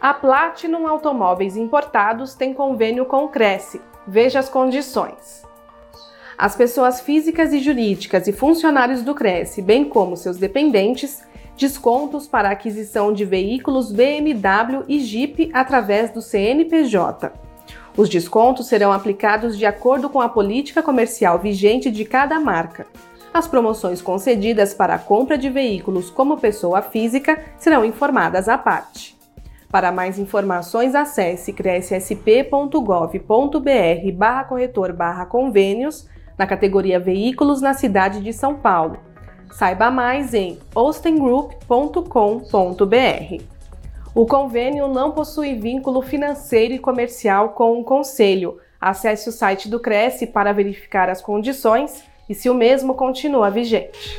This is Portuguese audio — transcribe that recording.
A Platinum Automóveis Importados tem convênio com o Cresce. Veja as condições. As pessoas físicas e jurídicas e funcionários do Cresce, bem como seus dependentes, descontos para a aquisição de veículos BMW e Jeep através do CNPJ. Os descontos serão aplicados de acordo com a política comercial vigente de cada marca. As promoções concedidas para a compra de veículos como pessoa física serão informadas à parte. Para mais informações, acesse crescsp.gov.br barra corretor barra convênios na categoria Veículos na cidade de São Paulo. Saiba mais em ostengroup.com.br. O convênio não possui vínculo financeiro e comercial com o Conselho. Acesse o site do Cresce para verificar as condições e se o mesmo continua vigente.